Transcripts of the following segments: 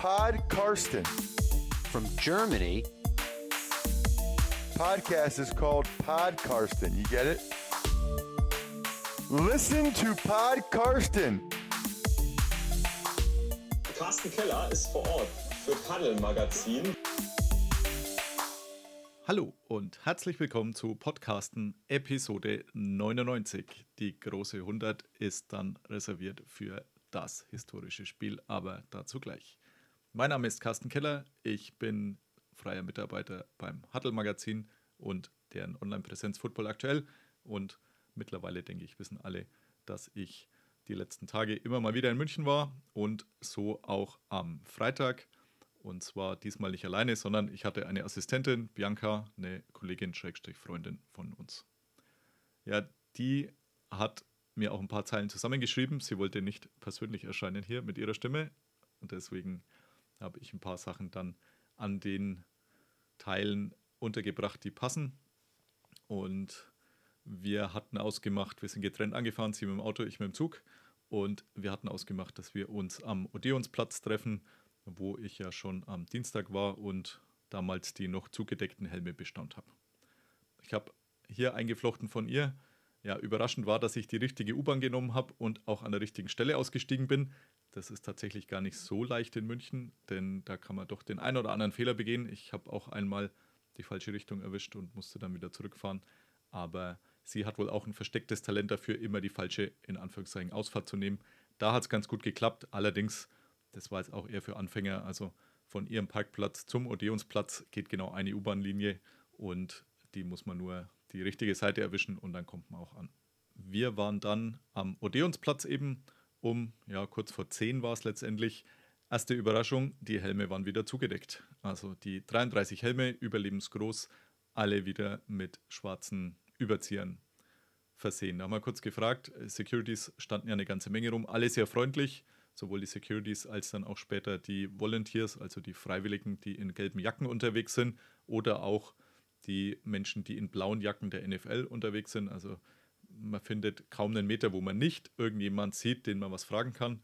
Pod Karsten. From Germany, Podcast is called Pod Karsten. You get it? Listen to Pod Karsten. Carsten Keller ist vor Ort für Paddel Magazin. Hallo und herzlich willkommen zu Podcasten Episode 99. Die große 100 ist dann reserviert für das historische Spiel, aber dazu gleich. Mein Name ist Carsten Keller, ich bin freier Mitarbeiter beim Huddle Magazin und deren Online-Präsenz Football aktuell und mittlerweile denke ich wissen alle, dass ich die letzten Tage immer mal wieder in München war und so auch am Freitag. Und zwar diesmal nicht alleine, sondern ich hatte eine Assistentin, Bianca, eine Kollegin, Schrägstrich Freundin von uns. Ja, die hat mir auch ein paar Zeilen zusammengeschrieben. Sie wollte nicht persönlich erscheinen hier mit ihrer Stimme. Und deswegen habe ich ein paar Sachen dann an den Teilen untergebracht, die passen. Und wir hatten ausgemacht, wir sind getrennt angefahren, sie mit dem Auto, ich mit dem Zug. Und wir hatten ausgemacht, dass wir uns am Odeonsplatz treffen, wo ich ja schon am Dienstag war und damals die noch zugedeckten Helme bestaunt habe. Ich habe hier eingeflochten von ihr. Ja, überraschend war, dass ich die richtige U-Bahn genommen habe und auch an der richtigen Stelle ausgestiegen bin. Das ist tatsächlich gar nicht so leicht in München, denn da kann man doch den einen oder anderen Fehler begehen. Ich habe auch einmal die falsche Richtung erwischt und musste dann wieder zurückfahren. Aber sie hat wohl auch ein verstecktes Talent dafür, immer die falsche, in Anführungszeichen, Ausfahrt zu nehmen. Da hat es ganz gut geklappt. Allerdings, das war jetzt auch eher für Anfänger, also von ihrem Parkplatz zum Odeonsplatz geht genau eine U-Bahn-Linie und die muss man nur die richtige Seite erwischen und dann kommt man auch an. Wir waren dann am Odeonsplatz eben um, ja, kurz vor 10 war es letztendlich. Erste Überraschung, die Helme waren wieder zugedeckt. Also die 33 Helme, überlebensgroß, alle wieder mit schwarzen Überziehern versehen. Da haben wir kurz gefragt, Securities standen ja eine ganze Menge rum, alle sehr freundlich, sowohl die Securities als dann auch später die Volunteers, also die Freiwilligen, die in gelben Jacken unterwegs sind, oder auch die Menschen, die in blauen Jacken der NFL unterwegs sind. Also man findet kaum einen Meter, wo man nicht irgendjemand sieht, den man was fragen kann.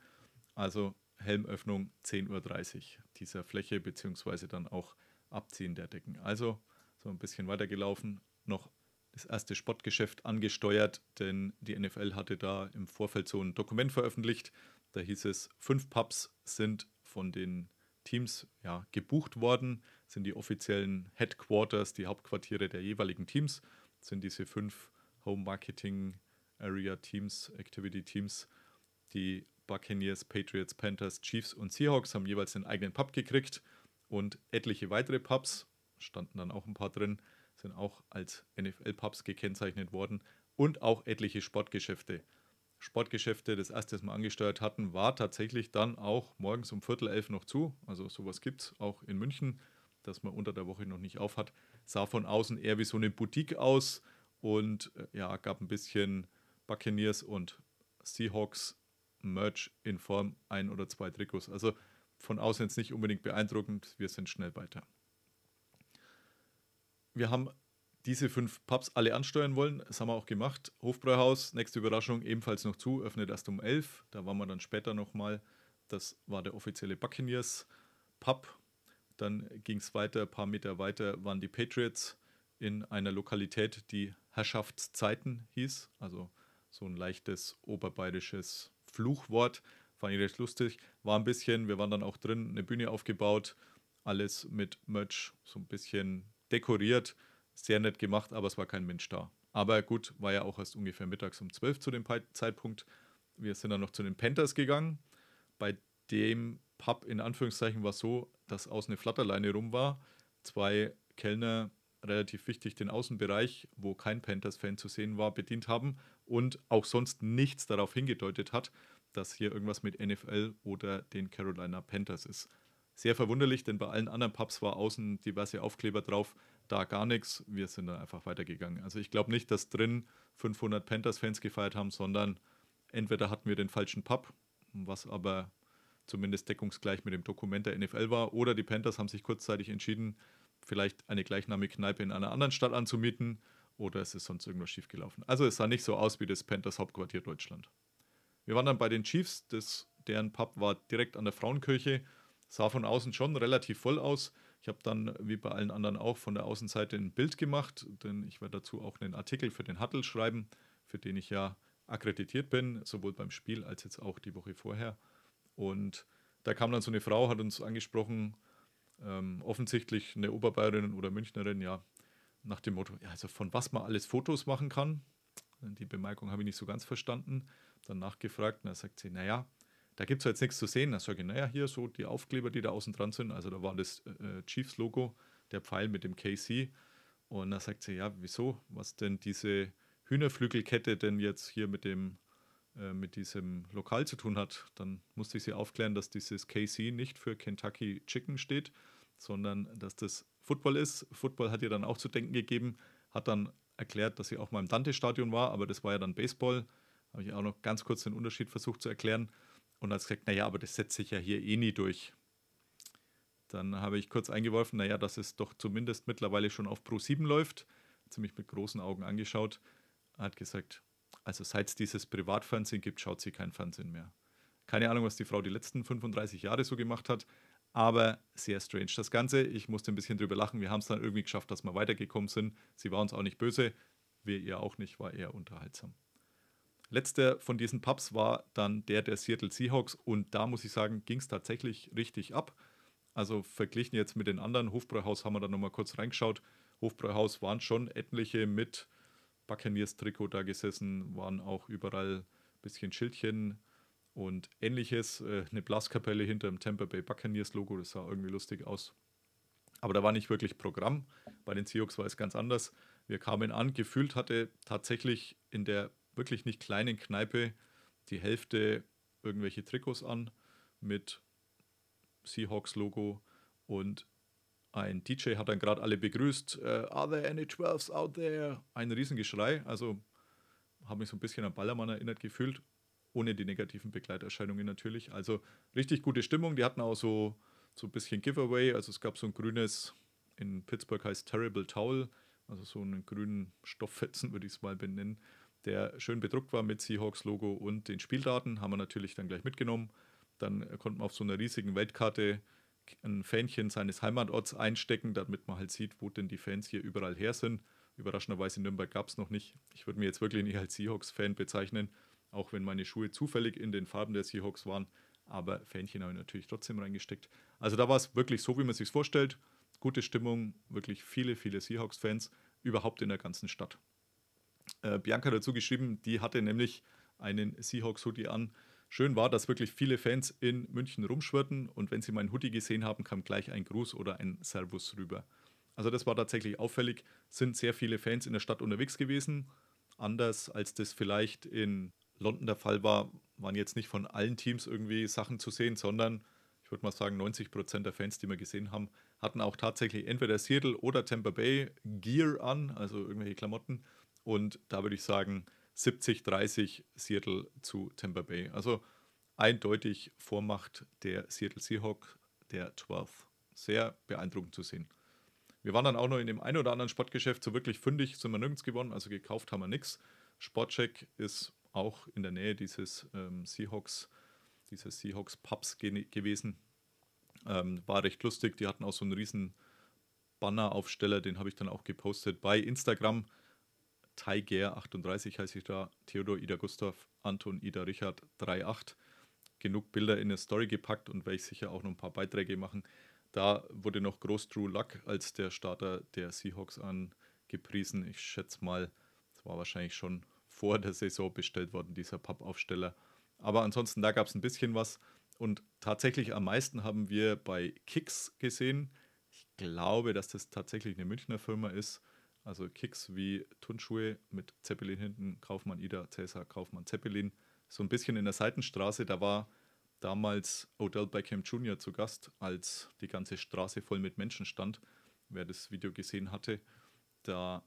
Also Helmöffnung 10.30 Uhr dieser Fläche, beziehungsweise dann auch Abziehen der Decken. Also so ein bisschen weitergelaufen, noch das erste Sportgeschäft angesteuert, denn die NFL hatte da im Vorfeld so ein Dokument veröffentlicht. Da hieß es, fünf Pubs sind von den Teams ja, gebucht worden, sind die offiziellen Headquarters, die Hauptquartiere der jeweiligen Teams, sind diese fünf Home Marketing Area Teams, Activity Teams. Die Buccaneers, Patriots, Panthers, Chiefs und Seahawks haben jeweils einen eigenen Pub gekriegt und etliche weitere Pubs, standen dann auch ein paar drin, sind auch als NFL-Pubs gekennzeichnet worden und auch etliche Sportgeschäfte. Sportgeschäfte, das erste, wir angesteuert hatten, war tatsächlich dann auch morgens um Viertel elf noch zu. Also sowas gibt es auch in München, dass man unter der Woche noch nicht auf hat. Sah von außen eher wie so eine Boutique aus und äh, ja, gab ein bisschen Buccaneers und Seahawks Merch in Form ein oder zwei Trikots. Also von außen jetzt nicht unbedingt beeindruckend, wir sind schnell weiter wir haben diese fünf Pubs alle ansteuern wollen. Das haben wir auch gemacht. Hofbräuhaus, nächste Überraschung, ebenfalls noch zu, öffnet erst um 11. Da waren wir dann später nochmal. Das war der offizielle Buccaneers Pub. Dann ging es weiter, ein paar Meter weiter waren die Patriots in einer Lokalität, die Herrschaftszeiten hieß. Also so ein leichtes oberbayerisches Fluchwort. Fand ich recht lustig. War ein bisschen, wir waren dann auch drin, eine Bühne aufgebaut. Alles mit Merch, so ein bisschen dekoriert, sehr nett gemacht, aber es war kein Mensch da. Aber gut, war ja auch erst ungefähr mittags um 12 zu dem Zeitpunkt. Wir sind dann noch zu den Panthers gegangen. Bei dem Pub in Anführungszeichen war es so, dass außen eine Flatterleine rum war. Zwei Kellner, relativ wichtig, den Außenbereich, wo kein Panthers-Fan zu sehen war, bedient haben und auch sonst nichts darauf hingedeutet hat, dass hier irgendwas mit NFL oder den Carolina Panthers ist. Sehr verwunderlich, denn bei allen anderen Pubs war außen diverse Aufkleber drauf, da gar nichts. Wir sind dann einfach weitergegangen. Also ich glaube nicht, dass drin 500 Panthers-Fans gefeiert haben, sondern entweder hatten wir den falschen Pub, was aber zumindest deckungsgleich mit dem Dokument der NFL war, oder die Panthers haben sich kurzzeitig entschieden, vielleicht eine gleichnamige Kneipe in einer anderen Stadt anzumieten, oder es ist sonst irgendwas schiefgelaufen. Also es sah nicht so aus wie das Panthers Hauptquartier Deutschland. Wir waren dann bei den Chiefs, das, deren Pub war direkt an der Frauenkirche Sah von außen schon relativ voll aus. Ich habe dann, wie bei allen anderen auch, von der Außenseite ein Bild gemacht, denn ich werde dazu auch einen Artikel für den Huttle schreiben, für den ich ja akkreditiert bin, sowohl beim Spiel als jetzt auch die Woche vorher. Und da kam dann so eine Frau, hat uns angesprochen, ähm, offensichtlich eine Oberbayerin oder Münchnerin, ja, nach dem Motto, ja, also von was man alles Fotos machen kann. Die Bemerkung habe ich nicht so ganz verstanden. Dann nachgefragt und da sagt sie, naja, da gibt es jetzt nichts zu sehen. Da sage ich, naja, hier so die Aufkleber, die da außen dran sind. Also da war das äh, Chiefs-Logo, der Pfeil mit dem KC. Und da sagt sie, ja, wieso? Was denn diese Hühnerflügelkette denn jetzt hier mit dem äh, mit diesem Lokal zu tun hat, dann musste ich sie aufklären, dass dieses KC nicht für Kentucky Chicken steht, sondern dass das Football ist. Football hat ihr dann auch zu denken gegeben, hat dann erklärt, dass sie auch mal im Dante-Stadion war, aber das war ja dann Baseball. Habe ich auch noch ganz kurz den Unterschied versucht zu erklären. Und hat gesagt, naja, aber das setzt sich ja hier eh nie durch. Dann habe ich kurz eingeworfen, naja, dass es doch zumindest mittlerweile schon auf Pro 7 läuft. Mich mit großen Augen angeschaut. Hat gesagt, also seit es dieses Privatfernsehen gibt, schaut sie kein Fernsehen mehr. Keine Ahnung, was die Frau die letzten 35 Jahre so gemacht hat, aber sehr strange. Das Ganze, ich musste ein bisschen drüber lachen. Wir haben es dann irgendwie geschafft, dass wir weitergekommen sind. Sie war uns auch nicht böse, wir ihr auch nicht, war eher unterhaltsam. Letzter von diesen Pubs war dann der der Seattle Seahawks und da muss ich sagen, ging es tatsächlich richtig ab. Also verglichen jetzt mit den anderen, Hofbräuhaus haben wir da nochmal kurz reingeschaut. Hofbräuhaus waren schon etliche mit Buccaneers-Trikot da gesessen, waren auch überall ein bisschen Schildchen und ähnliches. Äh, eine Blaskapelle hinter dem Tampa Bay Buccaneers-Logo, das sah irgendwie lustig aus. Aber da war nicht wirklich Programm. Bei den Seahawks war es ganz anders. Wir kamen an, gefühlt hatte tatsächlich in der wirklich nicht kleinen Kneipe die Hälfte irgendwelche Trikots an mit Seahawks-Logo und ein DJ hat dann gerade alle begrüßt. Uh, are there any 12s out there? Ein Riesengeschrei. Also habe mich so ein bisschen an Ballermann erinnert gefühlt. Ohne die negativen Begleiterscheinungen natürlich. Also richtig gute Stimmung. Die hatten auch so, so ein bisschen Giveaway. Also es gab so ein grünes, in Pittsburgh heißt Terrible Towel. Also so einen grünen Stofffetzen würde ich es mal benennen. Der schön bedruckt war mit Seahawks-Logo und den Spieldaten. Haben wir natürlich dann gleich mitgenommen. Dann konnten wir auf so einer riesigen Weltkarte ein Fähnchen seines Heimatorts einstecken, damit man halt sieht, wo denn die Fans hier überall her sind. Überraschenderweise in Nürnberg gab es noch nicht. Ich würde mir jetzt wirklich nicht als Seahawks-Fan bezeichnen, auch wenn meine Schuhe zufällig in den Farben der Seahawks waren. Aber Fähnchen habe ich natürlich trotzdem reingesteckt. Also da war es wirklich so, wie man sich vorstellt. Gute Stimmung, wirklich viele, viele Seahawks-Fans, überhaupt in der ganzen Stadt. Äh, Bianca dazu geschrieben, die hatte nämlich einen Seahawks-Hoodie an, Schön war, dass wirklich viele Fans in München rumschwirrten und wenn sie meinen Hoodie gesehen haben, kam gleich ein Gruß oder ein Servus rüber. Also das war tatsächlich auffällig, sind sehr viele Fans in der Stadt unterwegs gewesen. Anders als das vielleicht in London der Fall war, waren jetzt nicht von allen Teams irgendwie Sachen zu sehen, sondern ich würde mal sagen, 90 Prozent der Fans, die wir gesehen haben, hatten auch tatsächlich entweder Seattle oder Tampa Bay Gear an, also irgendwelche Klamotten. Und da würde ich sagen, 70-30 Seattle zu Tampa Bay. Also eindeutig Vormacht der Seattle Seahawks, der 12. Sehr beeindruckend zu sehen. Wir waren dann auch noch in dem einen oder anderen Sportgeschäft so wirklich fündig, sind wir nirgends gewonnen, also gekauft haben wir nichts. Sportcheck ist auch in der Nähe dieses ähm, Seahawks, dieses Seahawks Pubs ge gewesen. Ähm, war recht lustig, die hatten auch so einen riesen Banner-Aufsteller, den habe ich dann auch gepostet bei Instagram. Tiger38 heiße ich da, Theodor, Ida Gustav, Anton, Ida Richard 38. Genug Bilder in eine Story gepackt und werde ich sicher auch noch ein paar Beiträge machen. Da wurde noch groß Drew Luck als der Starter der Seahawks angepriesen. Ich schätze mal, es war wahrscheinlich schon vor der Saison bestellt worden, dieser Pappaufsteller. Aber ansonsten, da gab es ein bisschen was. Und tatsächlich am meisten haben wir bei Kicks gesehen. Ich glaube, dass das tatsächlich eine Münchner Firma ist. Also Kicks wie Turnschuhe mit Zeppelin hinten, Kaufmann Ida, Cäsar, Kaufmann Zeppelin. So ein bisschen in der Seitenstraße, da war damals Odell Beckham Jr. zu Gast, als die ganze Straße voll mit Menschen stand. Wer das Video gesehen hatte, da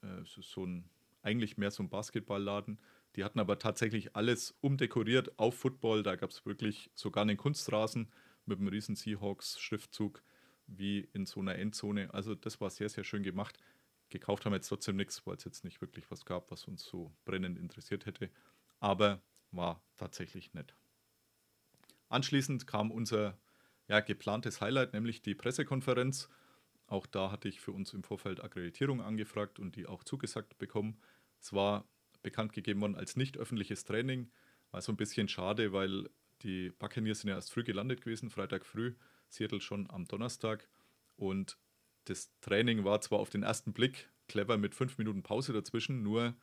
äh, so ein, eigentlich mehr so ein Basketballladen. Die hatten aber tatsächlich alles umdekoriert auf Football. Da gab es wirklich sogar einen Kunstrasen mit einem riesen Seahawks-Schriftzug wie in so einer Endzone. Also das war sehr, sehr schön gemacht. Gekauft haben jetzt trotzdem nichts, weil es jetzt nicht wirklich was gab, was uns so brennend interessiert hätte. Aber war tatsächlich nett. Anschließend kam unser ja, geplantes Highlight, nämlich die Pressekonferenz. Auch da hatte ich für uns im Vorfeld Akkreditierung angefragt und die auch zugesagt bekommen. Es war bekannt gegeben worden als nicht öffentliches Training. War so ein bisschen schade, weil die Buccaneers sind ja erst früh gelandet gewesen, Freitag früh, Seattle schon am Donnerstag. Und das Training war zwar auf den ersten Blick clever mit fünf Minuten Pause dazwischen, nur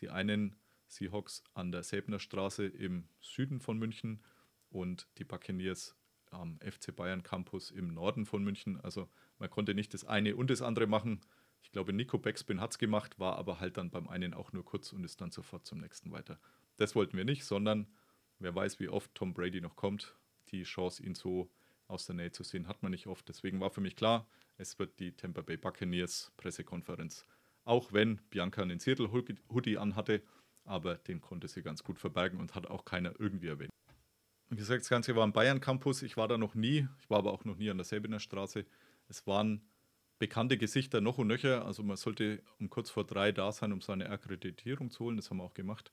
die einen Seahawks an der Säbner Straße im Süden von München und die Buccaneers am FC Bayern Campus im Norden von München. Also man konnte nicht das eine und das andere machen. Ich glaube, Nico Backspin hat es gemacht, war aber halt dann beim einen auch nur kurz und ist dann sofort zum nächsten weiter. Das wollten wir nicht, sondern wer weiß, wie oft Tom Brady noch kommt. Die Chance, ihn so aus der Nähe zu sehen, hat man nicht oft. Deswegen war für mich klar, es wird die Tampa Bay Buccaneers Pressekonferenz. Auch wenn Bianca einen Seattle Hoodie anhatte, aber den konnte sie ganz gut verbergen und hat auch keiner irgendwie erwähnt. Wie gesagt, das Ganze war am Bayern Campus. Ich war da noch nie. Ich war aber auch noch nie an der Selbener Straße. Es waren bekannte Gesichter noch und nöcher. Also man sollte um kurz vor drei da sein, um seine Akkreditierung zu holen. Das haben wir auch gemacht.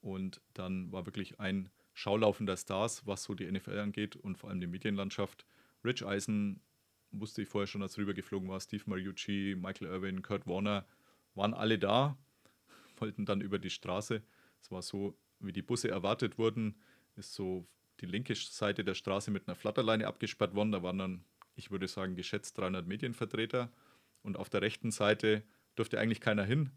Und dann war wirklich ein Schaulaufen der Stars, was so die NFL angeht und vor allem die Medienlandschaft. Rich Eisen wusste ich vorher schon, als rübergeflogen war. Steve Mariucci, Michael Irwin, Kurt Warner waren alle da, wollten dann über die Straße. Es war so, wie die Busse erwartet wurden, ist so die linke Seite der Straße mit einer Flatterleine abgesperrt worden. Da waren dann, ich würde sagen, geschätzt 300 Medienvertreter. Und auf der rechten Seite durfte eigentlich keiner hin.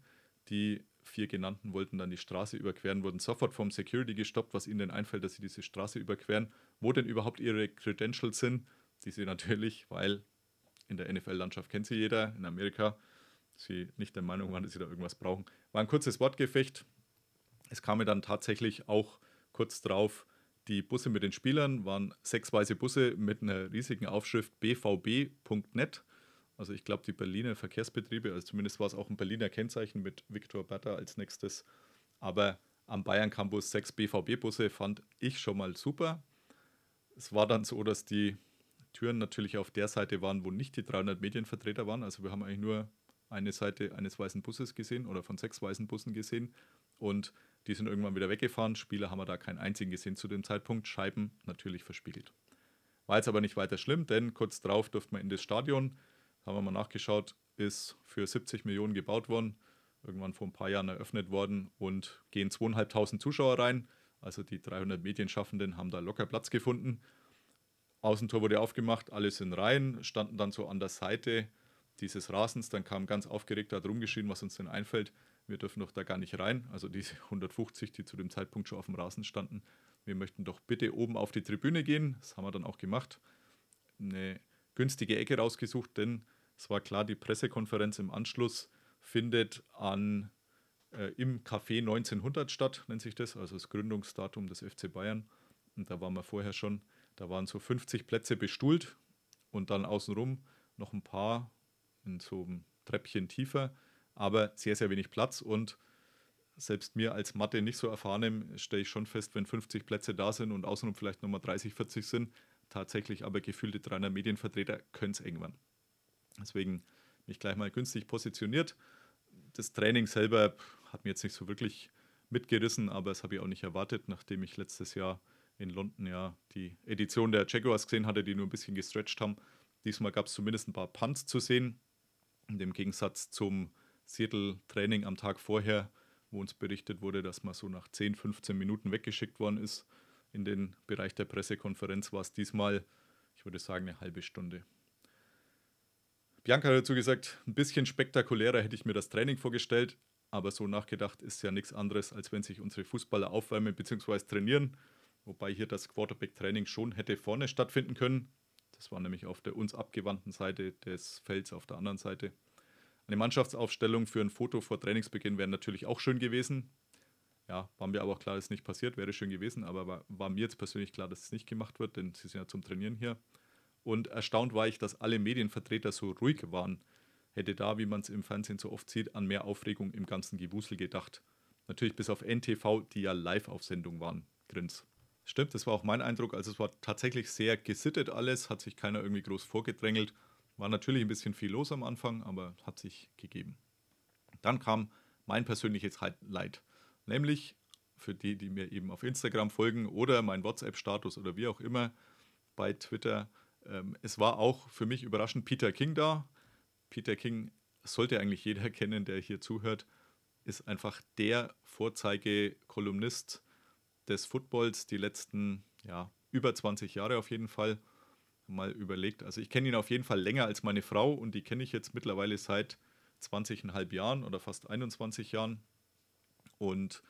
Die vier genannten wollten dann die Straße überqueren, wurden sofort vom Security gestoppt, was ihnen denn einfällt, dass sie diese Straße überqueren, wo denn überhaupt ihre Credentials sind. Die sie natürlich, weil in der NFL-Landschaft kennt sie jeder, in Amerika sie nicht der Meinung waren, dass sie da irgendwas brauchen. War ein kurzes Wortgefecht. Es kam mir dann tatsächlich auch kurz drauf, die Busse mit den Spielern waren sechs weiße Busse mit einer riesigen Aufschrift bvb.net. Also ich glaube, die Berliner Verkehrsbetriebe, also zumindest war es auch ein Berliner Kennzeichen mit Viktor Bertha als nächstes. Aber am Bayern Campus sechs BVB-Busse fand ich schon mal super. Es war dann so, dass die Türen natürlich auf der Seite waren, wo nicht die 300 Medienvertreter waren. Also wir haben eigentlich nur eine Seite eines weißen Busses gesehen oder von sechs weißen Bussen gesehen. Und die sind irgendwann wieder weggefahren. Spieler haben wir da keinen einzigen gesehen zu dem Zeitpunkt. Scheiben natürlich verspiegelt. War jetzt aber nicht weiter schlimm, denn kurz darauf durfte man in das Stadion. Haben wir mal nachgeschaut, ist für 70 Millionen gebaut worden. Irgendwann vor ein paar Jahren eröffnet worden und gehen zweieinhalbtausend Zuschauer rein. Also die 300 Medienschaffenden haben da locker Platz gefunden. Außentor wurde aufgemacht, alle sind rein, standen dann so an der Seite dieses Rasens. Dann kam ganz aufgeregt da rumgeschrien, was uns denn einfällt. Wir dürfen doch da gar nicht rein. Also diese 150, die zu dem Zeitpunkt schon auf dem Rasen standen. Wir möchten doch bitte oben auf die Tribüne gehen. Das haben wir dann auch gemacht. Eine günstige Ecke rausgesucht, denn es war klar, die Pressekonferenz im Anschluss findet an, äh, im Café 1900 statt, nennt sich das, also das Gründungsdatum des FC Bayern. Und da waren wir vorher schon. Da waren so 50 Plätze bestuhlt und dann außenrum noch ein paar in so einem Treppchen tiefer, aber sehr, sehr wenig Platz und selbst mir als Mathe nicht so erfahrenem stelle ich schon fest, wenn 50 Plätze da sind und außenrum vielleicht nochmal 30, 40 sind, tatsächlich aber gefühlte 300 Medienvertreter können es werden. Deswegen mich gleich mal günstig positioniert. Das Training selber hat mir jetzt nicht so wirklich mitgerissen, aber das habe ich auch nicht erwartet, nachdem ich letztes Jahr in London ja die Edition der Jaguars gesehen hatte, die nur ein bisschen gestretched haben. Diesmal gab es zumindest ein paar Punts zu sehen. Im Gegensatz zum Seattle-Training am Tag vorher, wo uns berichtet wurde, dass man so nach 10, 15 Minuten weggeschickt worden ist in den Bereich der Pressekonferenz, war es diesmal, ich würde sagen, eine halbe Stunde. Bianca hat dazu gesagt, ein bisschen spektakulärer hätte ich mir das Training vorgestellt, aber so nachgedacht ist ja nichts anderes, als wenn sich unsere Fußballer aufwärmen bzw. trainieren, wobei hier das Quarterback-Training schon hätte vorne stattfinden können. Das war nämlich auf der uns abgewandten Seite des Felds auf der anderen Seite. Eine Mannschaftsaufstellung für ein Foto vor Trainingsbeginn wäre natürlich auch schön gewesen. Ja, war mir aber auch klar, dass es nicht passiert, wäre schön gewesen, aber war, war mir jetzt persönlich klar, dass es nicht gemacht wird, denn sie sind ja zum Trainieren hier. Und erstaunt war ich, dass alle Medienvertreter so ruhig waren. Hätte da, wie man es im Fernsehen so oft sieht, an mehr Aufregung im ganzen Gewusel gedacht. Natürlich bis auf NTV, die ja live auf Sendung waren. Grins. Stimmt, das war auch mein Eindruck. Also es war tatsächlich sehr gesittet alles, hat sich keiner irgendwie groß vorgedrängelt. War natürlich ein bisschen viel los am Anfang, aber hat sich gegeben. Dann kam mein persönliches Highlight, nämlich für die, die mir eben auf Instagram folgen oder mein WhatsApp-Status oder wie auch immer bei Twitter, Ähm, es war auch für mich überraschend Peter King da. Peter King sollte eigentlich jeder kennen, der hier zuhört, ist einfach der Vorzeigekolumnist des Footballs die letzten ja, über 20 Jahre auf jeden Fall. Mal überlegt. Also ich kenne ihn auf jeden Fall länger als meine Frau und die kenne ich jetzt mittlerweile seit 20,5 Jahren oder fast 21 Jahren. Und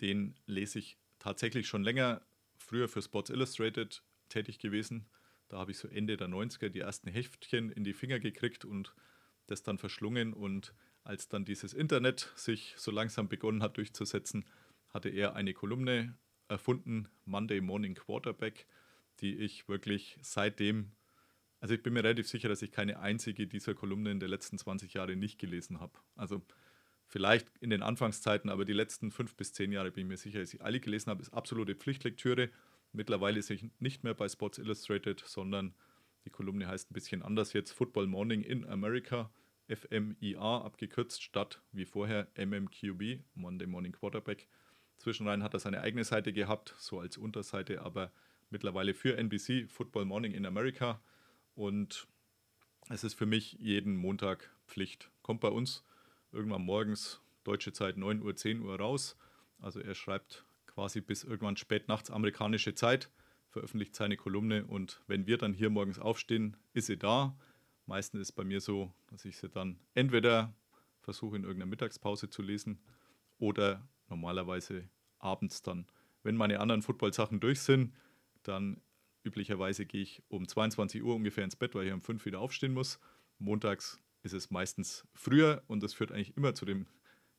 den lese ich tatsächlich schon länger. Früher für Sports Illustrated tätig gewesen. Da habe ich so Ende der 90er die ersten Heftchen in die Finger gekriegt und das dann verschlungen. Und als dann dieses Internet sich so langsam begonnen hat durchzusetzen, hatte er eine Kolumne erfunden, Monday Morning Quarterback, die ich wirklich seitdem, also ich bin mir relativ sicher, dass ich keine einzige dieser Kolumnen der letzten 20 Jahre nicht gelesen habe. Also vielleicht in den Anfangszeiten, aber die letzten fünf bis zehn Jahre bin ich mir sicher, dass ich alle gelesen habe, ist absolute Pflichtlektüre. Mittlerweile ist ich nicht mehr bei Sports Illustrated, sondern die Kolumne heißt ein bisschen anders jetzt Football Morning in America, FMIA abgekürzt, statt wie vorher MMQB, Monday Morning Quarterback. Zwischenrein hat er seine eigene Seite gehabt, so als Unterseite, aber mittlerweile für NBC, Football Morning in America. Und es ist für mich jeden Montag Pflicht. Kommt bei uns irgendwann morgens, deutsche Zeit 9 Uhr, 10 Uhr raus. Also er schreibt quasi bis irgendwann spät nachts amerikanische Zeit, veröffentlicht seine Kolumne und wenn wir dann hier morgens aufstehen, ist sie da. Meistens ist es bei mir so, dass ich sie dann entweder versuche in irgendeiner Mittagspause zu lesen oder normalerweise abends dann. Wenn meine anderen Football-Sachen durch sind, dann üblicherweise gehe ich um 22 Uhr ungefähr ins Bett, weil ich um 5 wieder aufstehen muss. Montags ist es meistens früher und das führt eigentlich immer zu dem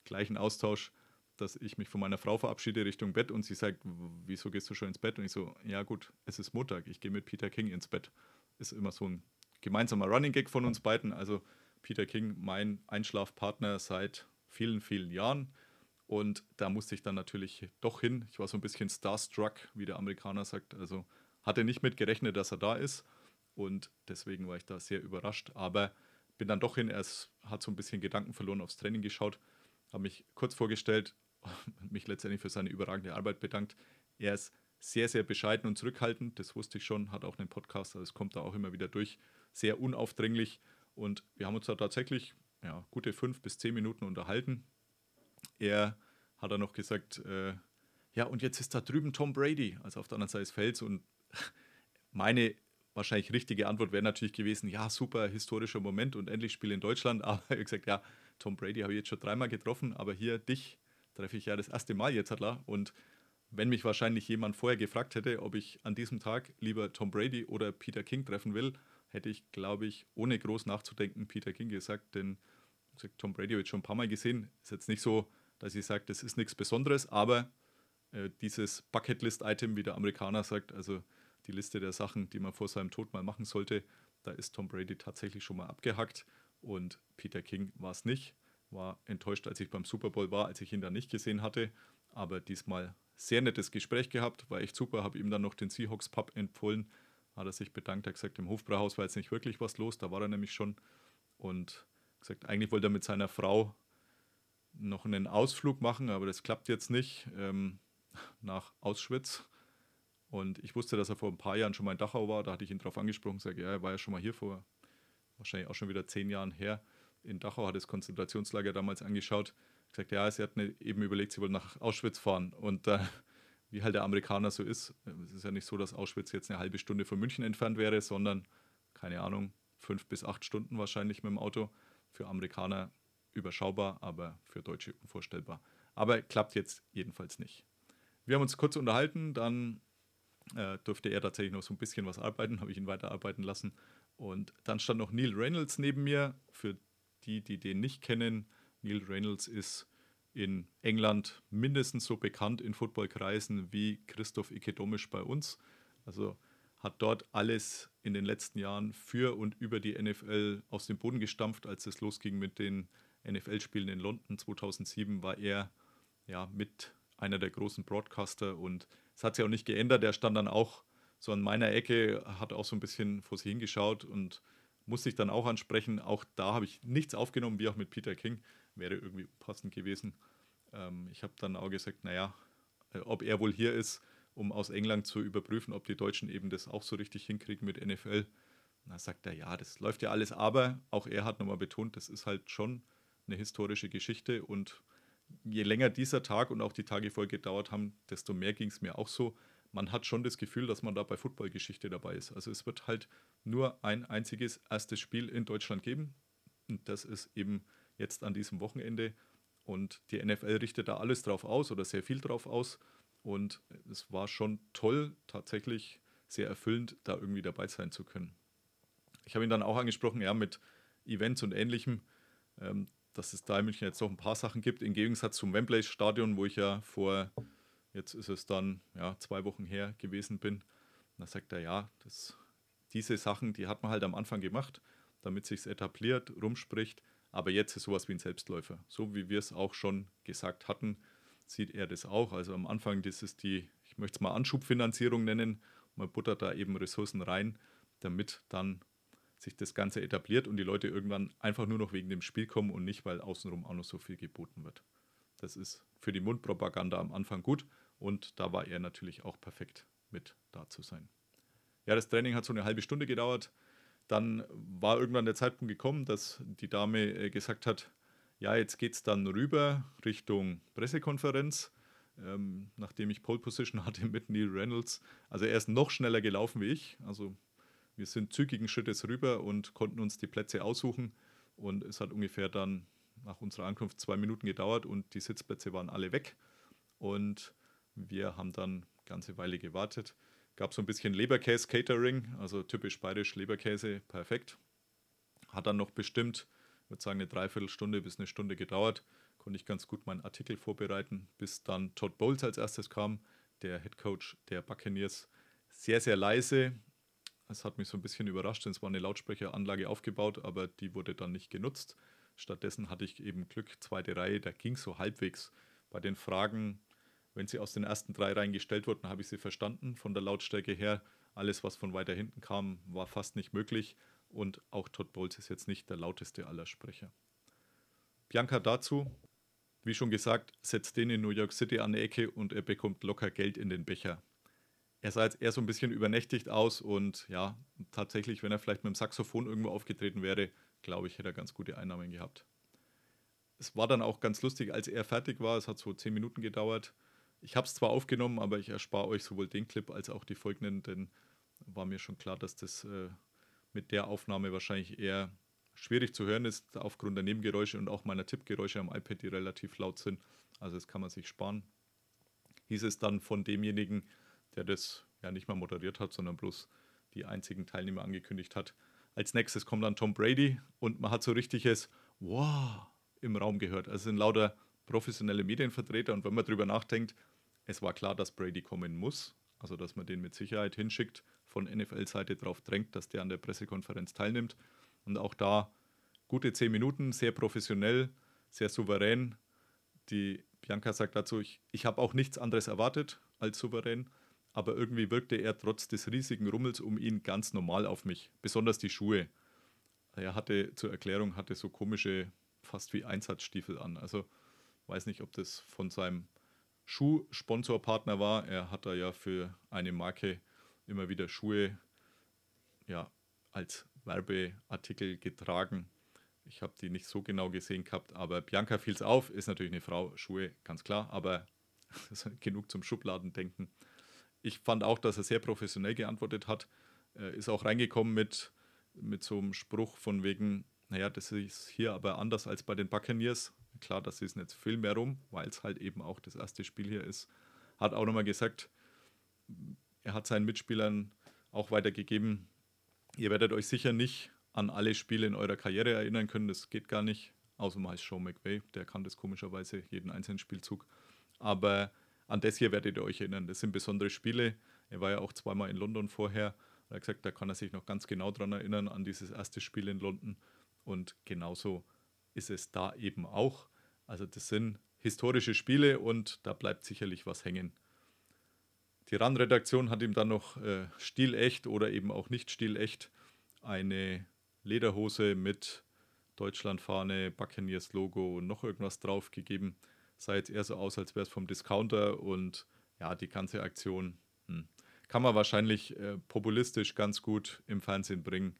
gleichen Austausch, dass ich mich von meiner Frau verabschiede Richtung Bett und sie sagt, wieso gehst du schon ins Bett? Und ich so, ja gut, es ist Montag, ich gehe mit Peter King ins Bett. Ist immer so ein gemeinsamer Running Gag von uns beiden. Also Peter King, mein Einschlafpartner seit vielen, vielen Jahren. Und da musste ich dann natürlich doch hin. Ich war so ein bisschen starstruck, wie der Amerikaner sagt. Also hatte nicht mit gerechnet, dass er da ist. Und deswegen war ich da sehr überrascht. Aber bin dann doch hin. Er hat so ein bisschen Gedanken verloren aufs Training geschaut. Habe mich kurz vorgestellt und mich letztendlich für seine überragende Arbeit bedankt. Er ist sehr, sehr bescheiden und zurückhaltend. Das wusste ich schon. Hat auch einen Podcast. Also es kommt da auch immer wieder durch. Sehr unaufdringlich. Und wir haben uns da tatsächlich ja, gute fünf bis zehn Minuten unterhalten er hat er noch gesagt, äh, ja, und jetzt ist da drüben Tom Brady, also auf der anderen Seite des Felds. Und meine wahrscheinlich richtige Antwort wäre natürlich gewesen, ja, super historischer Moment und endlich Spiel in Deutschland. Aber er hat gesagt, ja, Tom Brady habe ich jetzt schon dreimal getroffen, aber hier dich treffe ich ja das erste Mal jetzt, Hadler. Und wenn mich wahrscheinlich jemand vorher gefragt hätte, ob ich an diesem Tag lieber Tom Brady oder Peter King treffen will, hätte ich, glaube ich, ohne groß nachzudenken Peter King gesagt, denn gesagt, Tom Brady ich schon ein paar Mal gesehen. Ist jetzt nicht so, dass ich sage, das ist nichts Besonderes, aber äh, dieses Bucketlist-Item, wie der Amerikaner sagt, also die Liste der Sachen, die man vor seinem Tod mal machen sollte, da ist Tom Brady tatsächlich schon mal abgehackt und Peter King war es nicht. War enttäuscht, als ich beim Super Bowl war, als ich ihn da nicht gesehen hatte, aber diesmal sehr nettes Gespräch gehabt, war echt super, habe ihm dann noch den Seahawks Pub empfohlen, hat er sich bedankt, hat gesagt, im Hofbrauhaus war jetzt nicht wirklich was los, da war er nämlich schon und gesagt, eigentlich wollte er mit seiner Frau noch einen Ausflug machen, aber das klappt jetzt nicht ähm, nach Auschwitz. Und ich wusste, dass er vor ein paar Jahren schon mal in Dachau war. Da hatte ich ihn darauf angesprochen, sage, ja, er war ja schon mal hier vor wahrscheinlich auch schon wieder zehn Jahren her. In Dachau hat das Konzentrationslager damals angeschaut. Gesagt, ja, sie hatten eben überlegt, sie wollen nach Auschwitz fahren. Und äh, wie halt der Amerikaner so ist, es ist ja nicht so, dass Auschwitz jetzt eine halbe Stunde von München entfernt wäre, sondern, keine Ahnung, fünf bis acht Stunden wahrscheinlich mit dem Auto. Für Amerikaner überschaubar, aber für Deutsche unvorstellbar. Aber klappt jetzt jedenfalls nicht. Wir haben uns kurz unterhalten, dann äh, durfte er tatsächlich noch so ein bisschen was arbeiten, habe ich ihn weiterarbeiten lassen. Und dann stand noch Neil Reynolds neben mir. Für die, die den nicht kennen, Neil Reynolds ist in England mindestens so bekannt in Footballkreisen wie Christoph Ikedomisch bei uns. Also hat dort alles in den letzten Jahren für und über die NFL aus dem Boden gestampft, als es losging mit den NFL-Spielen in London 2007 war er ja mit einer der großen Broadcaster und es hat sich auch nicht geändert. Er stand dann auch so an meiner Ecke, hat auch so ein bisschen vor sich hingeschaut und musste ich dann auch ansprechen. Auch da habe ich nichts aufgenommen, wie auch mit Peter King. Wäre irgendwie passend gewesen. Ähm, ich habe dann auch gesagt, naja, äh, ob er wohl hier ist um aus England zu überprüfen, ob die Deutschen eben das auch so richtig hinkriegen mit NFL. Und da sagt er, ja, das läuft ja alles, aber auch er hat nochmal betont, das ist halt schon eine historische Geschichte und je länger dieser Tag und auch die Tage vorher gedauert haben, desto mehr ging es mir auch so. Man hat schon das Gefühl, dass man da bei Footballgeschichte dabei ist. Also es wird halt nur ein einziges erstes Spiel in Deutschland geben. Und das ist eben jetzt an diesem Wochenende. Und die NFL richtet da alles drauf aus oder sehr viel drauf aus. Und es war schon toll, tatsächlich sehr erfüllend, da irgendwie dabei sein zu können. Ich habe ihn dann auch angesprochen, ja, mit Events und ähnlichem, ähm, dass es da in München jetzt noch ein paar Sachen gibt, im Gegensatz zum Wembley-Stadion, wo ich ja vor, jetzt ist es dann ja, zwei Wochen her gewesen bin. Da sagt er, ja, das, diese Sachen, die hat man halt am Anfang gemacht, damit sich etabliert, rumspricht. Aber jetzt ist sowas wie ein Selbstläufer. So wie wir es auch schon gesagt hatten, sieht er das auch. Also am Anfang, das ist die, ich möchte es mal Anschubfinanzierung nennen. Man buttert da eben Ressourcen rein, damit dann sich das Ganze etabliert und die Leute irgendwann einfach nur noch wegen dem Spiel kommen und nicht, weil außenrum auch noch so viel geboten wird. Das ist für die Mundpropaganda am Anfang gut und da war er natürlich auch perfekt mit da zu sein. Ja, das Training hat so eine halbe Stunde gedauert. Dann war irgendwann der Zeitpunkt gekommen, dass die Dame äh, gesagt hat, ja, jetzt geht es dann rüber Richtung Pressekonferenz, ähm, nachdem ich Pole Position hatte mit Neil Reynolds. Also er ist noch schneller gelaufen wie ich. Also wir sind zügigen Schrittes rüber und konnten uns die Plätze aussuchen. Und es hat ungefähr dann nach unserer Ankunft zwei Minuten gedauert und die Sitzplätze waren alle weg. Und wir haben dann eine ganze Weile gewartet. Gab so ein bisschen Leberkäse-Catering, also typisch bayerisch Leberkäse, perfekt. Hat dann noch bestimmt, würde sagen, eine Dreiviertelstunde bis eine Stunde gedauert. Konnte ich ganz gut meinen Artikel vorbereiten, bis dann Todd Bowles als erstes kam, der Head Coach der Buccaneers. Sehr, sehr leise, es hat mich so ein bisschen überrascht, denn es war eine Lautsprecheranlage aufgebaut, aber die wurde dann nicht genutzt. Stattdessen hatte ich eben Glück, zweite Reihe, da ging so halbwegs. Bei den Fragen, wenn sie aus den ersten drei Reihen gestellt wurden, habe ich sie verstanden. Von der Lautstärke her, alles, was von weiter hinten kam, war fast nicht möglich. Und auch Todd Bowles ist jetzt nicht der lauteste aller Sprecher. Bianca dazu, wie schon gesagt, setzt den in New York City an die Ecke und er bekommt locker Geld in den Becher er sah jetzt eher so ein bisschen übernächtigt aus und ja, tatsächlich, wenn er vielleicht mit dem Saxophon irgendwo aufgetreten wäre, glaube ich, hätte er ganz gute Einnahmen gehabt. Es war dann auch ganz lustig, als er fertig war. Es hat so zehn Minuten gedauert. Ich habe es zwar aufgenommen, aber ich erspare euch sowohl den Clip als auch die folgenden, denn war mir schon klar, dass das äh, mit der Aufnahme wahrscheinlich eher schwierig zu hören ist, aufgrund der Nebengeräusche und auch meiner Tippgeräusche am iPad, die relativ laut sind. Also das kann man sich sparen. Hieß es dann von demjenigen, der das ja nicht mal moderiert hat, sondern bloß die einzigen Teilnehmer angekündigt hat. Als nächstes kommt dann Tom Brady und man hat so richtiges Wow im Raum gehört. Also es sind lauter professionelle Medienvertreter und wenn man darüber nachdenkt, es war klar, dass Brady kommen muss, also dass man den mit Sicherheit hinschickt, von NFL-Seite darauf drängt, dass der an der Pressekonferenz teilnimmt. Und auch da gute zehn Minuten, sehr professionell, sehr souverän. Die Bianca sagt dazu, ich, ich habe auch nichts anderes erwartet als souverän aber irgendwie wirkte er trotz des riesigen Rummels um ihn ganz normal auf mich, besonders die Schuhe. Er hatte zur Erklärung hatte so komische, fast wie Einsatzstiefel an. Also weiß nicht, ob das von seinem Schuhsponsorpartner war. Er hat da ja für eine Marke immer wieder Schuhe ja, als Werbeartikel getragen. Ich habe die nicht so genau gesehen gehabt, aber Bianca fiel es auf, ist natürlich eine Frau, Schuhe, ganz klar, aber genug zum Schubladendenken ich fand auch, dass er sehr professionell geantwortet hat. Er ist auch reingekommen mit, mit so einem Spruch von wegen, naja, das ist hier aber anders als bei den Buccaneers. Klar, das ist jetzt viel mehr rum, weil es halt eben auch das erste Spiel hier ist. Hat auch nochmal gesagt, er hat seinen Mitspielern auch weitergegeben, ihr werdet euch sicher nicht an alle Spiele in eurer Karriere erinnern können, das geht gar nicht, außer mal Sean McVay, der kann das komischerweise, jeden einzelnen Spielzug. Aber an das hier werdet ihr euch erinnern. Das sind besondere Spiele. Er war ja auch zweimal in London vorher. Er hat gesagt, da kann er sich noch ganz genau daran erinnern, an dieses erste Spiel in London. Und genauso ist es da eben auch. Also das sind historische Spiele und da bleibt sicherlich was hängen. Die RAN-Redaktion hat ihm dann noch äh, stilecht oder eben auch nicht stilecht eine Lederhose mit Deutschlandfahne, Buccaneers Logo und noch irgendwas drauf gegeben sah jetzt eher so aus, als wäre es vom Discounter und ja, die ganze Aktion kann man wahrscheinlich äh, populistisch ganz gut im Fernsehen bringen.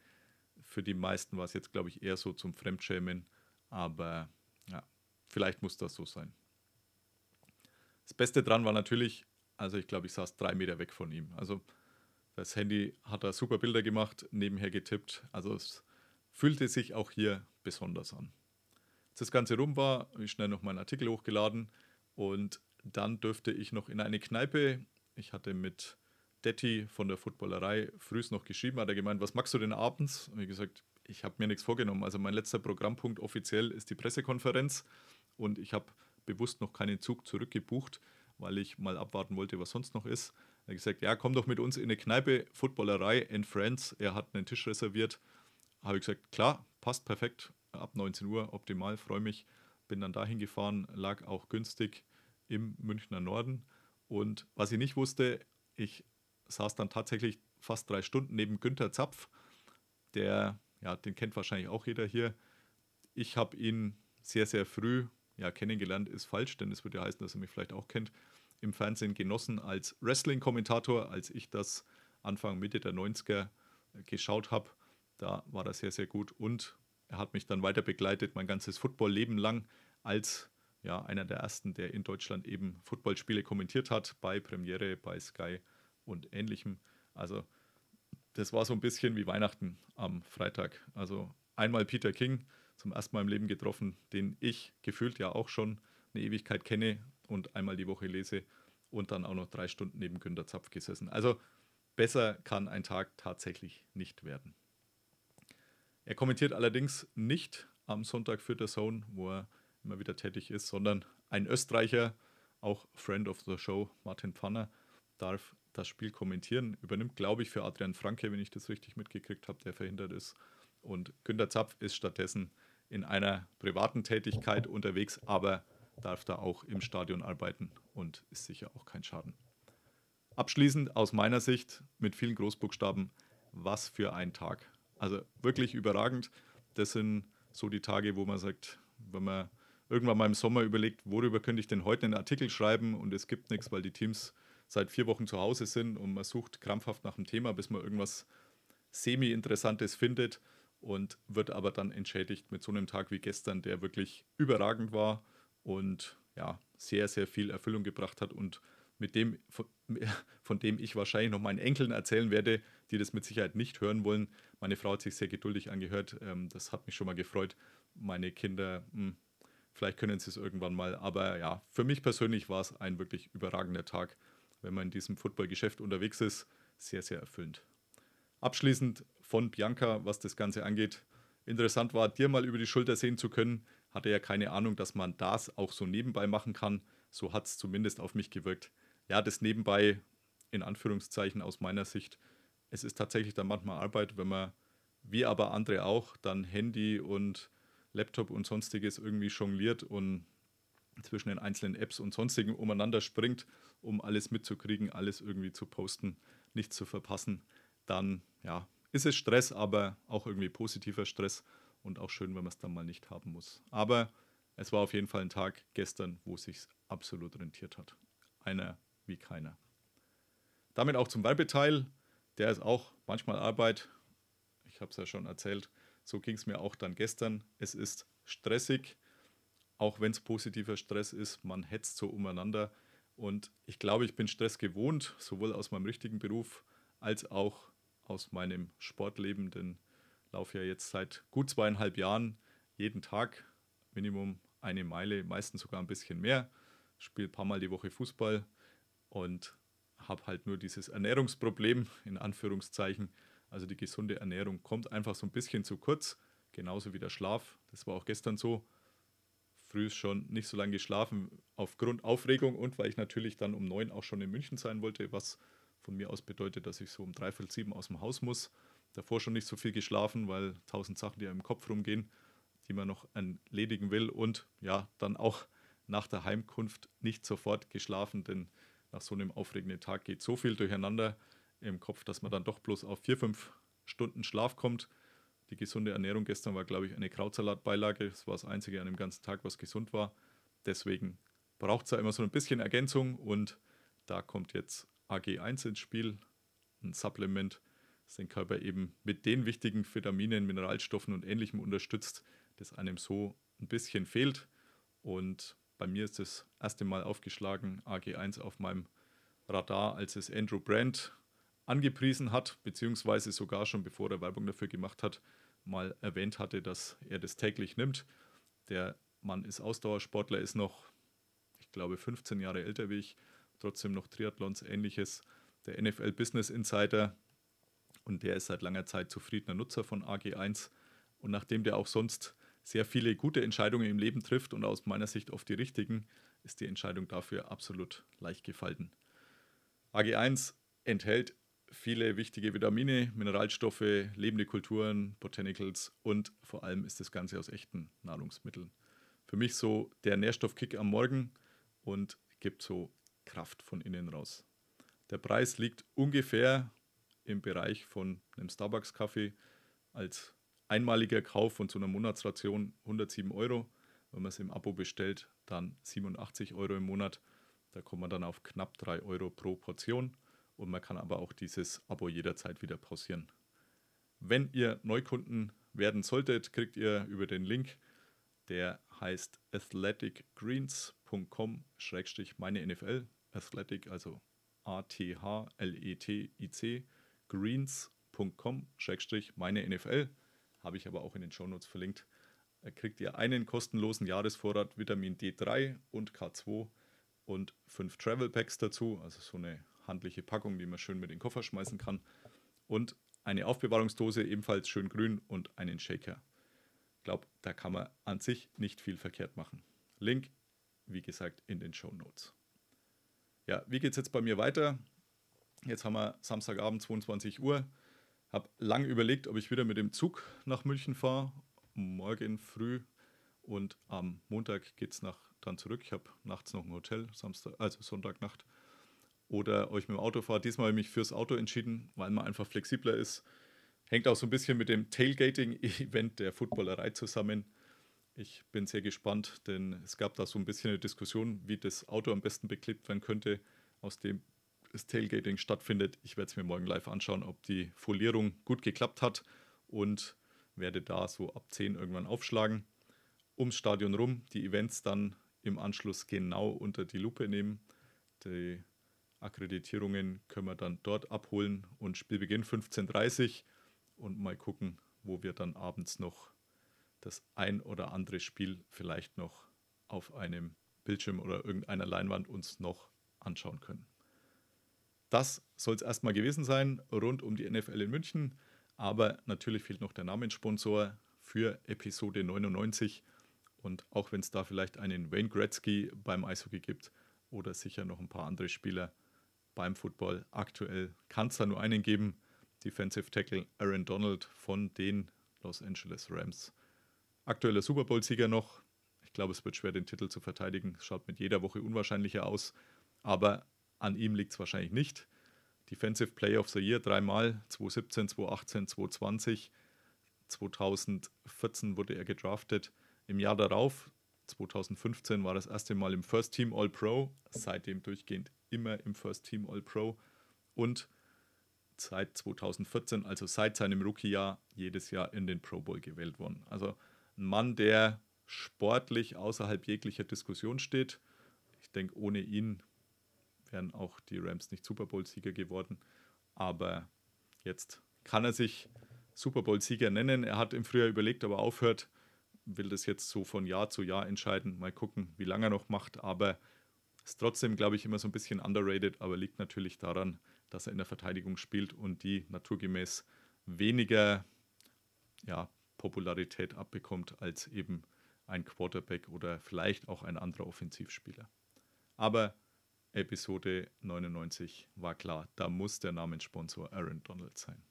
Für die meisten war es jetzt, glaube ich, eher so zum Fremdschämen. Aber ja, vielleicht muss das so sein. Das Beste dran war natürlich, also ich glaube, ich saß drei Meter weg von ihm. Also das Handy hat da super Bilder gemacht, nebenher getippt. Also es fühlte sich auch hier besonders an. Als das Ganze rum war, habe ich schnell noch meinen Artikel hochgeladen und dann dürfte ich noch in eine Kneipe. Ich hatte mit Detti von der Footballerei frühst noch geschrieben, hat er gemeint, was magst du denn abends? Wie gesagt, ich habe mir nichts vorgenommen. Also mein letzter Programmpunkt offiziell ist die Pressekonferenz und ich habe bewusst noch keinen Zug zurückgebucht, weil ich mal abwarten wollte, was sonst noch ist. Er hat gesagt, ja, komm doch mit uns in eine Kneipe, Footballerei in Friends. Er hat einen Tisch reserviert. Habe ich gesagt, klar, passt perfekt. Ab 19 Uhr, optimal, freue mich. Bin dann dahin gefahren, lag auch günstig im Münchner Norden. Und was ich nicht wusste, ich saß dann tatsächlich fast drei Stunden neben Günther Zapf. Der, ja, den kennt wahrscheinlich auch jeder hier. Ich habe ihn sehr, sehr früh, ja, kennengelernt ist falsch, denn es würde ja heißen, dass er mich vielleicht auch kennt, im Fernsehen genossen als Wrestling-Kommentator, als ich das Anfang, Mitte der 90er geschaut habe. Da war er sehr, sehr gut und er hat mich dann weiter begleitet, mein ganzes Football-Leben lang, als ja, einer der ersten, der in Deutschland eben Footballspiele kommentiert hat, bei Premiere, bei Sky und ähnlichem. Also, das war so ein bisschen wie Weihnachten am Freitag. Also, einmal Peter King zum ersten Mal im Leben getroffen, den ich gefühlt ja auch schon eine Ewigkeit kenne und einmal die Woche lese und dann auch noch drei Stunden neben Günter Zapf gesessen. Also besser kann ein Tag tatsächlich nicht werden. Er kommentiert allerdings nicht am Sonntag für der Zone, wo er immer wieder tätig ist, sondern ein Österreicher, auch Friend of the Show, Martin Pfanner, darf das Spiel kommentieren. Übernimmt, glaube ich, für Adrian Franke, wenn ich das richtig mitgekriegt habe, der verhindert ist. Und Günter Zapf ist stattdessen in einer privaten Tätigkeit unterwegs, aber darf da auch im Stadion arbeiten und ist sicher auch kein Schaden. Abschließend aus meiner Sicht mit vielen Großbuchstaben, was für ein Tag. Also wirklich überragend. Das sind so die Tage, wo man sagt, wenn man irgendwann mal im Sommer überlegt, worüber könnte ich denn heute einen Artikel schreiben und es gibt nichts, weil die Teams seit vier Wochen zu Hause sind und man sucht krampfhaft nach einem Thema, bis man irgendwas semi-interessantes findet und wird aber dann entschädigt mit so einem Tag wie gestern, der wirklich überragend war und ja, sehr, sehr viel Erfüllung gebracht hat und mit dem, von, dem ich wahrscheinlich noch meinen Enkeln erzählen werde, die das mit Sicherheit nicht hören wollen. Meine Frau hat sich sehr geduldig angehört. Ähm, das hat mich schon mal gefreut. Meine Kinder, hm, vielleicht können sie es irgendwann mal. Aber ja, für mich persönlich war es ein wirklich überragender Tag, wenn man in diesem Footballgeschäft unterwegs ist. Sehr, sehr erfüllend. Abschließend von Bianca, was das Ganze angeht. Interessant war, dir mal über die Schulter sehen zu können, hatte ja keine Ahnung, dass man das auch so nebenbei machen kann. So hat es zumindest auf mich gewirkt. Ja, das nebenbei, in Anführungszeichen aus meiner Sicht, es ist tatsächlich dann manchmal Arbeit, wenn man, wie aber andere auch, dann Handy und Laptop und sonstiges irgendwie jongliert und zwischen den einzelnen Apps und sonstigen umeinander springt, um alles mitzukriegen, alles irgendwie zu posten, nichts zu verpassen, dann ja, ist es Stress, aber auch irgendwie positiver Stress und auch schön, wenn man es dann mal nicht haben muss. Aber es war auf jeden Fall ein Tag gestern, wo es sich absolut rentiert hat. Einer wie keiner. Damit auch zum Werbeteil. Der ist auch manchmal Arbeit. Ich habe es ja schon erzählt. So ging es mir auch dann gestern. Es ist stressig, auch wenn es positiver Stress ist. Man hetzt so umeinander. Und ich glaube, ich bin Stress gewohnt, sowohl aus meinem richtigen Beruf als auch aus meinem Sportleben, denn laufe ja jetzt seit gut zweieinhalb Jahren jeden Tag Minimum eine Meile, meistens sogar ein bisschen mehr. Spiele ein paar Mal die Woche Fußball und habe halt nur dieses Ernährungsproblem in Anführungszeichen. Also die gesunde Ernährung kommt einfach so ein bisschen zu kurz, genauso wie der Schlaf. Das war auch gestern so. Früh schon nicht so lange geschlafen aufgrund Aufregung und weil ich natürlich dann um neun auch schon in München sein wollte, was von mir aus bedeutet, dass ich so um dreiviertel sieben aus dem Haus muss davor schon nicht so viel geschlafen, weil tausend Sachen, die im Kopf rumgehen, die man noch erledigen will. Und ja, dann auch nach der Heimkunft nicht sofort geschlafen, denn nach so einem aufregenden Tag geht so viel durcheinander im Kopf, dass man dann doch bloß auf vier, fünf Stunden Schlaf kommt. Die gesunde Ernährung gestern war, glaube ich, eine Krautsalatbeilage. Das war das Einzige an dem ganzen Tag, was gesund war. Deswegen braucht es ja immer so ein bisschen Ergänzung und da kommt jetzt AG1 ins Spiel. ein Supplement, das den Körper eben mit den wichtigen Vitaminen, Mineralstoffen und Ähnlichem unterstützt, das einem so ein bisschen fehlt. Und bei mir ist das erste Mal aufgeschlagen, AG1 auf meinem Radar, als es Andrew Brandt angepriesen hat, beziehungsweise sogar schon bevor er Werbung dafür gemacht hat, mal erwähnt hatte, dass er das täglich nimmt. Der Mann ist Ausdauersportler, ist noch, ich glaube, 15 Jahre älter wie ich, trotzdem noch Triathlons, ähnliches. Der NFL Business Insider und der ist seit langer Zeit zufriedener Nutzer von AG1. Und nachdem der auch sonst sehr viele gute Entscheidungen im Leben trifft und aus meiner Sicht oft die richtigen, ist die Entscheidung dafür absolut leicht gefallen. AG1 enthält viele wichtige Vitamine, Mineralstoffe, lebende Kulturen, Botanicals und vor allem ist das Ganze aus echten Nahrungsmitteln. Für mich so der Nährstoffkick am Morgen und gibt so Kraft von innen raus. Der Preis liegt ungefähr im Bereich von einem Starbucks-Kaffee als einmaliger Kauf von so einer Monatsration 107 Euro. Wenn man es im Abo bestellt, dann 87 Euro im Monat. Da kommt man dann auf knapp 3 Euro pro Portion und man kann aber auch dieses Abo jederzeit wieder pausieren. Wenn ihr Neukunden werden solltet, kriegt ihr über den Link, der heißt athleticgreens.com-meine NFL, Athletic, also A-T-H-L-E-T-I-C, greens.com-meine NFL habe ich aber auch in den Shownotes verlinkt. Da kriegt ihr einen kostenlosen Jahresvorrat Vitamin D3 und K2 und fünf Travel Packs dazu, also so eine handliche Packung, die man schön mit in den Koffer schmeißen kann. Und eine Aufbewahrungsdose, ebenfalls schön grün und einen Shaker. Ich glaube, da kann man an sich nicht viel verkehrt machen. Link, wie gesagt, in den Show Notes. Ja, wie geht es jetzt bei mir weiter? Jetzt haben wir Samstagabend 22 Uhr. Habe lang überlegt, ob ich wieder mit dem Zug nach München fahre, morgen früh. Und am Montag geht es dann zurück. Ich habe nachts noch ein Hotel, Samstag, also Sonntagnacht. Oder euch mit dem Auto fahre. Diesmal habe ich mich fürs Auto entschieden, weil man einfach flexibler ist. Hängt auch so ein bisschen mit dem Tailgating-Event der Footballerei zusammen. Ich bin sehr gespannt, denn es gab da so ein bisschen eine Diskussion, wie das Auto am besten beklebt werden könnte, aus dem das Tailgating stattfindet. Ich werde es mir morgen live anschauen, ob die Folierung gut geklappt hat und werde da so ab 10 irgendwann aufschlagen. Ums Stadion rum, die Events dann im Anschluss genau unter die Lupe nehmen. Die Akkreditierungen können wir dann dort abholen und Spielbeginn 15.30 Uhr und mal gucken, wo wir dann abends noch das ein oder andere Spiel vielleicht noch auf einem Bildschirm oder irgendeiner Leinwand uns noch anschauen können. Das soll es erstmal gewesen sein rund um die NFL in München. Aber natürlich fehlt noch der Namenssponsor für Episode 99. Und auch wenn es da vielleicht einen Wayne Gretzky beim Eishockey gibt oder sicher noch ein paar andere Spieler beim Football, aktuell kann es da nur einen geben. Defensive Tackle Aaron Donald von den Los Angeles Rams. Aktueller Super Bowl-Sieger noch. Ich glaube, es wird schwer, den Titel zu verteidigen. Schaut mit jeder Woche unwahrscheinlicher aus. Aber an ihm liegt es wahrscheinlich nicht. Defensive Player of the Year dreimal, 2017, 2018, 2020. 2014 wurde er gedraftet. Im Jahr darauf, 2015, war das erste Mal im First Team All Pro. Seitdem durchgehend immer im First Team All Pro. Und seit 2014, also seit seinem Rookie-Jahr, jedes Jahr in den Pro Bowl gewählt worden. Also ein Mann, der sportlich außerhalb jeglicher Diskussion steht. Ich denke, ohne ihn wären auch die Rams nicht Super Bowl-Sieger geworden. Aber jetzt kann er sich Super Bowl-Sieger nennen. Er hat im Frühjahr überlegt, ob er aufhört, will das jetzt so von Jahr zu Jahr entscheiden. Mal gucken, wie lange er noch macht. Aber ist trotzdem, glaube ich, immer so ein bisschen underrated, aber liegt natürlich daran, dass er in der Verteidigung spielt und die naturgemäß weniger ja, Popularität abbekommt als eben ein Quarterback oder vielleicht auch ein anderer Offensivspieler. Aber Episode 99 war klar, da muss der Namenssponsor Aaron Donald sein.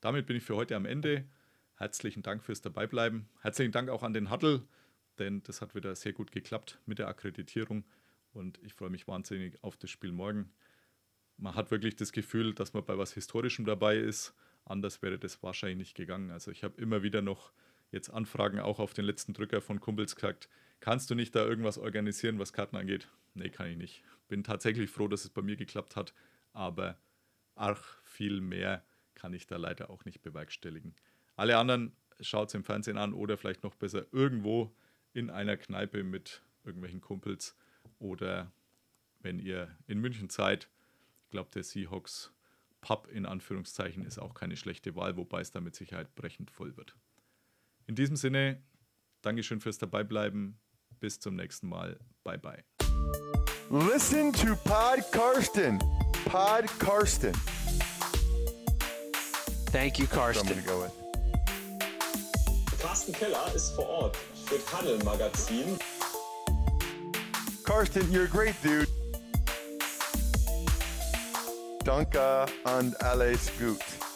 Damit bin ich für heute am Ende. Herzlichen Dank fürs Dabeibleiben. Herzlichen Dank auch an den Huddle, denn das hat wieder sehr gut geklappt mit der Akkreditierung und ich freue mich wahnsinnig auf das Spiel morgen. Man hat wirklich das Gefühl, dass man bei was Historischem dabei ist. Anders wäre das wahrscheinlich nicht gegangen. Also ich habe immer wieder noch jetzt Anfragen auch auf den letzten Drücker von Kumpels gesagt, kannst du nicht da irgendwas organisieren, was Karten angeht? Nee, kann ich nicht. Bin tatsächlich froh, dass es bei mir geklappt hat, aber arg viel mehr kann ich da leider auch nicht bewerkstelligen. Alle anderen schaut es im Fernsehen an oder vielleicht noch besser irgendwo in einer Kneipe mit irgendwelchen Kumpels oder wenn ihr in München seid. Ich glaube, der Seahawks Pub in Anführungszeichen ist auch keine schlechte Wahl, wobei es da mit Sicherheit brechend voll wird. In diesem Sinne, Dankeschön fürs Dabeibleiben. Bis zum nächsten Mal. Bye bye. Listen to Pod Karsten. Pod Karsten. Thank you, Karsten. go. Carsten Keller ist vor Ort für Paddel Magazin. Karsten, you're a great dude. Danke and alles gut.